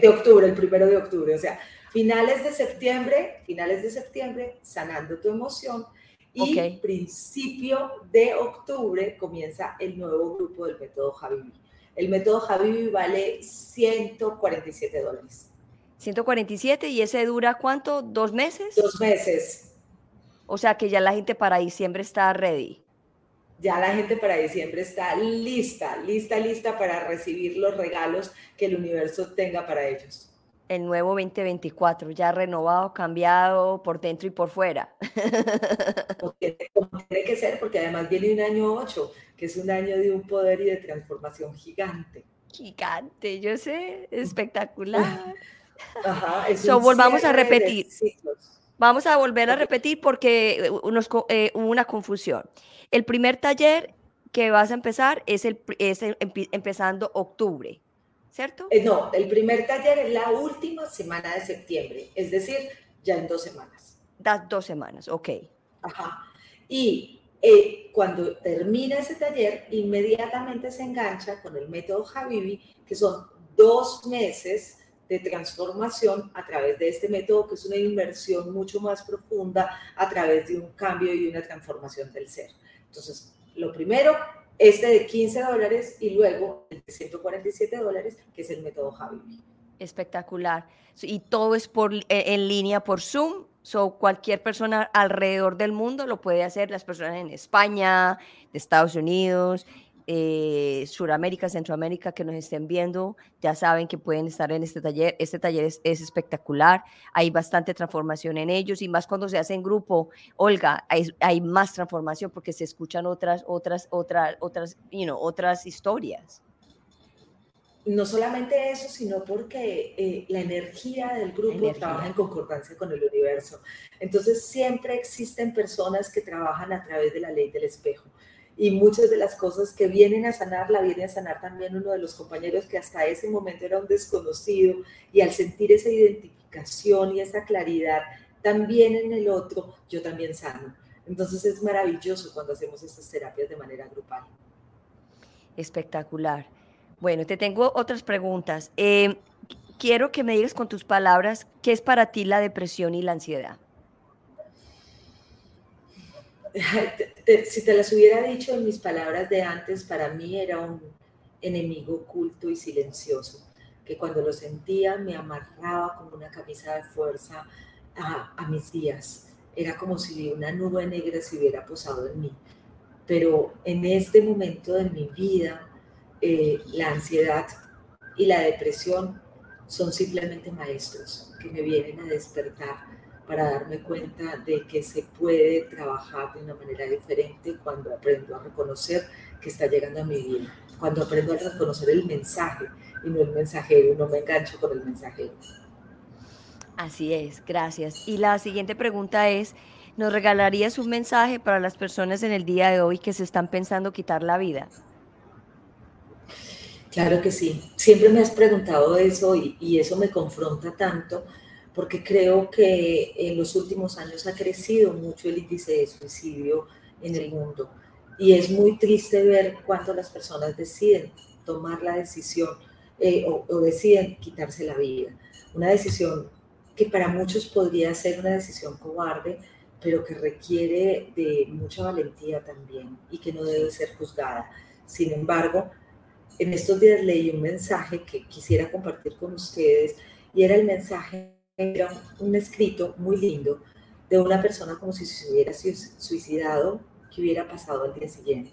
de, octubre, el primero de octubre, o sea, finales de septiembre, finales de septiembre, sanando tu emoción. Y principio de octubre comienza el nuevo grupo del método Javivi. El método Javivi vale 147 dólares. 147 y ese dura cuánto? ¿Dos meses? Dos meses. O sea que ya la gente para diciembre está ready ya la gente para diciembre está lista, lista, lista para recibir los regalos que el universo tenga para ellos. El nuevo 2024, ya renovado, cambiado por dentro y por fuera. (laughs) Como tiene, que ser, porque además viene un año 8, que es un año de un poder y de transformación gigante. Gigante, yo sé, espectacular. (laughs) Ajá, volvamos a repetir. Vamos a volver a repetir porque nos, eh, hubo una confusión. El primer taller que vas a empezar es, el, empezando octubre, ¿cierto? Eh, no, el primer taller es la última semana de septiembre, es decir, ya en dos semanas. Das dos semanas, ok. Ajá. Y eh, cuando termina ese taller, inmediatamente se engancha con el método Javivi, que son dos meses de transformación a través de este método, que es una inversión mucho más profunda a través de un cambio y una transformación del ser. Entonces, lo primero, este de 15 dólares y luego el de 147 dólares, que es el método Javi. Espectacular. Y todo es por, e, en línea por Zoom. So, cualquier persona alrededor del mundo lo puede hacer, las personas en España, de Estados Unidos, eh, Suramérica, Centroamérica que nos estén viendo, ya saben que pueden estar en este taller. Este taller es, espectacular, hay bastante transformación en ellos y más cuando se hace en grupo, Olga, hay, más transformación porque se escuchan otras, otras, otras, otras, you know, otras historias. No solamente eso, sino porque eh, la energía del grupo trabaja en concordancia con el universo. Entonces siempre existen personas que trabajan a través de la ley del espejo y muchas de las cosas que vienen a sanar, la viene a sanar también uno de los compañeros que hasta ese momento era un desconocido y al sentir esa identificación y esa claridad también en el otro, yo también sano. Entonces es maravilloso cuando hacemos estas terapias de manera grupal. Espectacular. Bueno, te tengo otras preguntas. Eh, quiero que me digas con tus palabras qué es para ti la depresión y la ansiedad. (laughs) si te las hubiera dicho en mis palabras de antes, para mí era un enemigo oculto y silencioso, que cuando lo sentía me amarraba como una camisa de fuerza a, mis días. Era como si una nube negra se hubiera posado en mí. Pero en este momento de mi vida, eh, la ansiedad y la depresión son simplemente maestros que me vienen a despertar para darme cuenta de que se puede trabajar de una manera diferente cuando aprendo a reconocer que está llegando a mi vida, cuando aprendo a reconocer el mensaje y no el mensajero, no me engancho con el mensajero. Así es, gracias. Y la siguiente pregunta es, ¿nos regalarías un mensaje para las personas en el día de hoy que se están pensando quitar la vida? Claro que sí. Siempre me has preguntado eso y, y eso me confronta tanto porque creo que en los últimos años ha crecido mucho el índice de suicidio en el mundo. Y es muy triste ver cuando las personas deciden tomar la decisión eh, o, o, deciden quitarse la vida. Una decisión que para muchos podría ser una decisión cobarde, pero que requiere de mucha valentía también y que no debe ser juzgada. Sin embargo, en estos días leí un mensaje que quisiera compartir con ustedes y era el mensaje era un escrito muy lindo de una persona como si se hubiera suicidado, que hubiera pasado al día siguiente.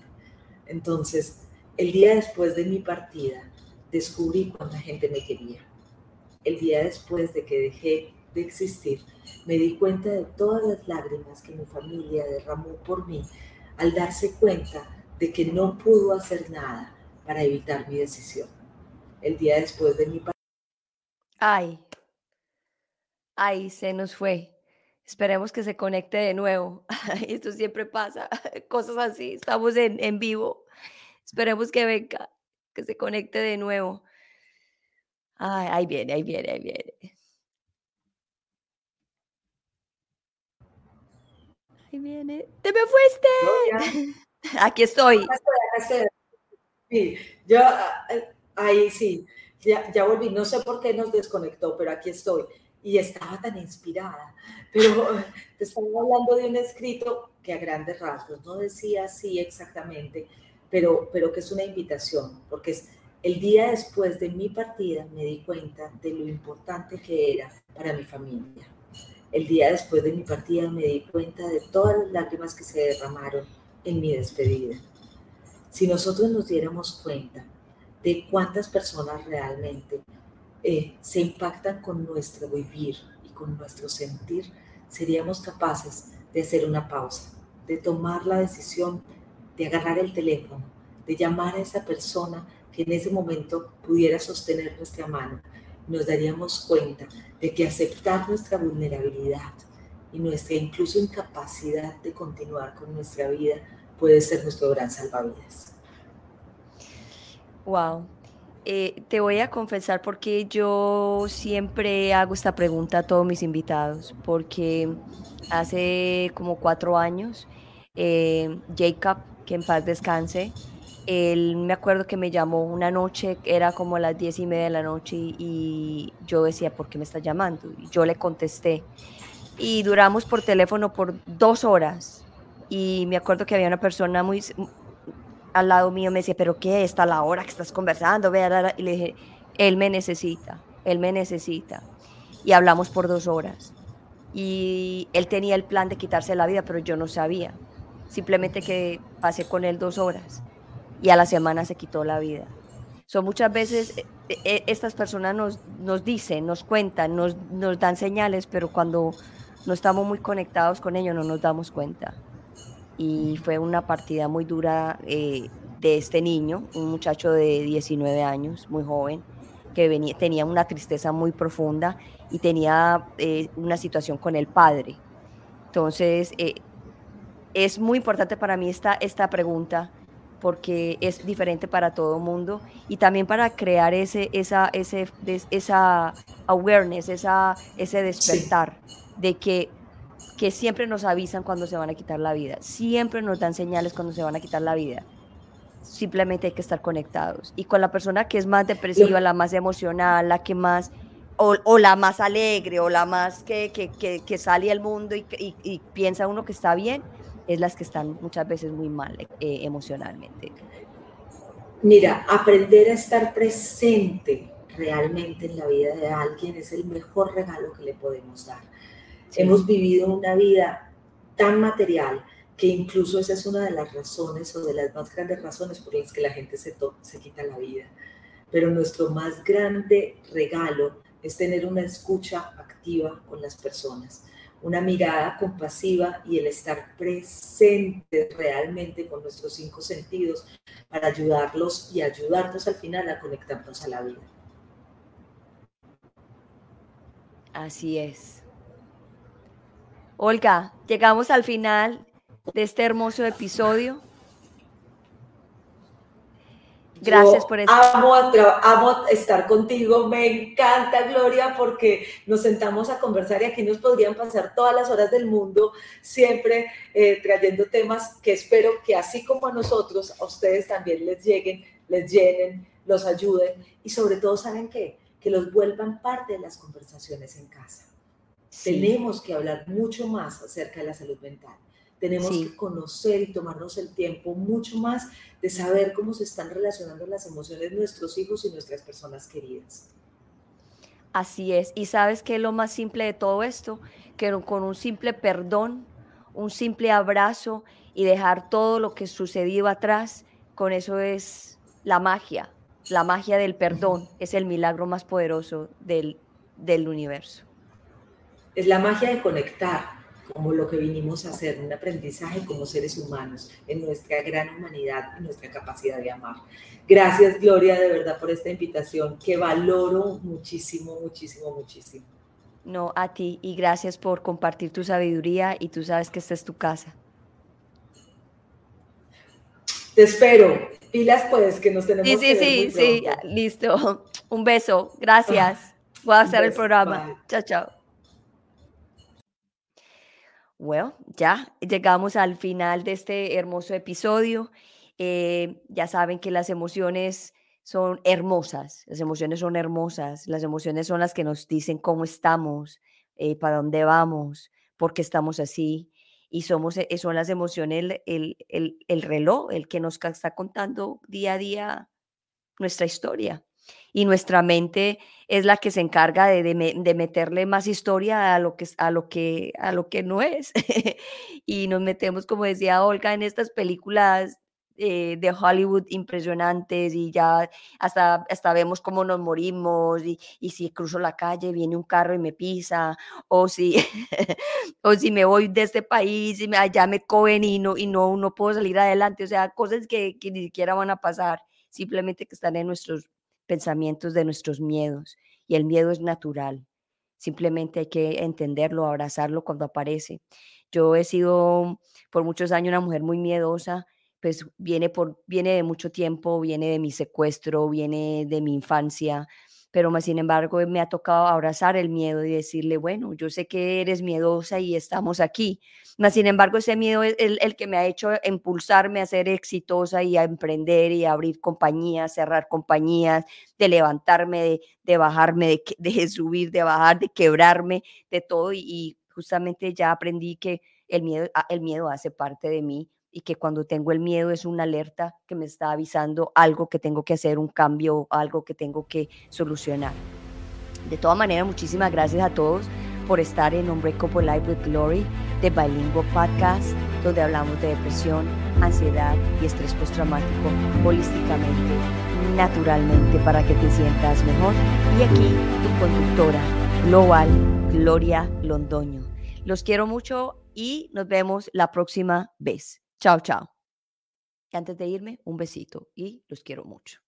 Entonces, el día después de mi partida, descubrí cuánta gente me quería. El día después de que dejé de existir, me di cuenta de todas las lágrimas que mi familia derramó por mí al darse cuenta de que no pudo hacer nada para evitar mi decisión. El día después de mi partida. Ay, Ay, se nos fue. Esperemos que se conecte de nuevo. (laughs) Esto siempre pasa, (laughs) cosas así. Estamos en, en vivo. Esperemos que venga, que se conecte de nuevo. Ay, ahí viene, ahí viene, ahí viene. Ahí viene. ¡Te me fuiste! (laughs) Aquí estoy. Sí, yo eh, ahí sí, ya, ya volví. No sé por qué nos desconectó, pero aquí estoy y estaba tan inspirada. Pero te estaba hablando de un escrito que a grandes rasgos no decía así exactamente, pero, pero que es una invitación, porque es el día después de mi partida me di cuenta de lo importante que era para mi familia. El día después de mi partida me di cuenta de todas las lágrimas que se derramaron en mi despedida. Si nosotros nos diéramos cuenta de cuántas personas realmente eh, se impactan con nuestro vivir y con nuestro sentir, seríamos capaces de hacer una pausa, de tomar la decisión de agarrar el teléfono, de llamar a esa persona que en ese momento pudiera sostener nuestra mano. Nos daríamos cuenta de que aceptar nuestra vulnerabilidad y nuestra incluso incapacidad de continuar con nuestra vida puede ser nuestro gran salvavidas. Wow, eh, te voy a confesar porque yo siempre hago esta pregunta a todos mis invitados, porque hace como cuatro años, eh, Jacob, que en paz descanse, él me acuerdo que me llamó una noche, era como las diez y media de la noche, y, yo decía, ¿por qué me está llamando? Y yo le contesté. Y duramos por teléfono por dos horas. Y me acuerdo que había una persona muy, al lado mío me decía, pero ¿qué? Está la hora que estás conversando, y le dije, él me necesita, él me necesita. Y hablamos por dos horas. Y él tenía el plan de quitarse la vida, pero yo no sabía. Simplemente que pasé con él dos horas. y a la semana se quitó la vida. Son muchas veces eh, eh, estas personas nos, nos dicen, nos cuentan, nos, nos dan señales, pero cuando no estamos muy conectados con ellos no nos damos cuenta. Y fue una partida muy dura eh, de este niño, un muchacho de 19 años, muy joven, que venía, tenía una tristeza muy profunda y tenía una situación con el padre. Entonces, es muy importante para mí esta, esta pregunta porque es diferente para todo el mundo y también para crear ese, esa, ese, esa awareness, esa, ese despertar de que, que siempre nos avisan cuando se van a quitar la vida, siempre nos dan señales cuando se van a quitar la vida. Simplemente hay que estar conectados. Y con la persona que es más depresiva, la más emocional, la que más, o, la más alegre, o la más que, que, que, sale al mundo y, y piensa uno que está bien, es las que están muchas veces muy mal eh, emocionalmente. Mira, aprender a estar presente realmente en la vida de alguien es el mejor regalo que le podemos dar. Hemos vivido una vida tan material que incluso esa es una de las razones o de las más grandes razones por las que la gente se, se quita la vida. Pero nuestro más grande regalo es tener una escucha activa con las personas una mirada compasiva y el estar presente realmente con nuestros cinco sentidos para ayudarlos y ayudarnos al final a conectarnos a la vida. Así es. Olga, llegamos al final de este hermoso episodio. Gracias por eso. Amo, amo estar contigo, me encanta Gloria porque nos sentamos a conversar y aquí nos podrían pasar todas las horas del mundo, siempre eh, trayendo temas que espero que así como a nosotros, a ustedes también les lleguen, les llenen, los ayuden y sobre todo, ¿saben qué? Que los vuelvan parte de las conversaciones en casa. Tenemos que hablar mucho más acerca de la salud mental. Tenemos que conocer y tomarnos el tiempo mucho más de saber cómo se están relacionando las emociones de nuestros hijos y nuestras personas queridas. Así es. Y sabes que lo más simple de todo esto, que con un simple perdón, un simple abrazo y dejar todo lo que sucedió atrás, con eso es la magia. La magia del perdón es el milagro más poderoso del, del universo. Es la magia de conectar, como lo que vinimos a hacer, un aprendizaje como seres humanos, en nuestra gran humanidad y nuestra capacidad de amar. Gracias, Gloria, de verdad, por esta invitación que valoro muchísimo, muchísimo, muchísimo. No, a ti, y gracias por compartir tu sabiduría y tú sabes que esta es tu casa. Te espero. Pilas, pues, que nos tenemos sí, sí, sí, sí, listo. (laughs) Un beso. Gracias. (laughs) Voy a hacer el programa. Chao, chao. Bueno, ya llegamos al final de este hermoso episodio. Eh, ya saben que las emociones son hermosas, las emociones son hermosas, las emociones son las que nos dicen cómo estamos, eh, para dónde vamos, por qué estamos así. Y somos, eh, son las emociones el, el, el reloj, el que nos está contando día a día nuestra historia y nuestra mente es la que se encarga de, de, meterle más historia a lo que, a lo que, a lo que no es. (laughs) y nos metemos, como decía Olga, en estas películas eh, de Hollywood impresionantes y ya hasta, hasta vemos cómo nos morimos y, y, si cruzo la calle viene un carro y me pisa o si, (laughs) o si me voy de este país y me, allá me cogen y no, y no, no puedo salir adelante. O sea, cosas que, que ni siquiera van a pasar, simplemente que están en nuestros pensamientos de nuestros miedos y el miedo es natural. Simplemente hay que entenderlo, abrazarlo cuando aparece. Yo he sido por muchos años una mujer muy miedosa, pues viene, por, viene de mucho tiempo, viene de mi secuestro, viene de mi infancia, pero más sin embargo me ha tocado abrazar el miedo y decirle, bueno, yo sé que eres miedosa y estamos aquí. Más sin embargo, ese miedo es el, el, que me ha hecho impulsarme a ser exitosa y a emprender y a abrir compañías, cerrar compañías, de levantarme, de, de bajarme, de, (laughs) de, subir, de bajar, de quebrarme, de todo. Y, y justamente ya aprendí que el miedo, ah, el miedo hace parte de mí y que cuando tengo el miedo es una alerta que me está avisando algo que tengo que hacer, un cambio, algo que tengo que solucionar. De todas maneras, muchísimas gracias a todos por estar en Hombre Copo Live with Glory de Bilingual Podcast, donde hablamos de depresión, ansiedad y estrés postraumático holísticamente, naturalmente, para que te sientas mejor. Y aquí tu conductora global, Gloria Londoño. Los quiero mucho y nos vemos la próxima vez. Chao, chao. Y antes de irme, un besito y los quiero mucho.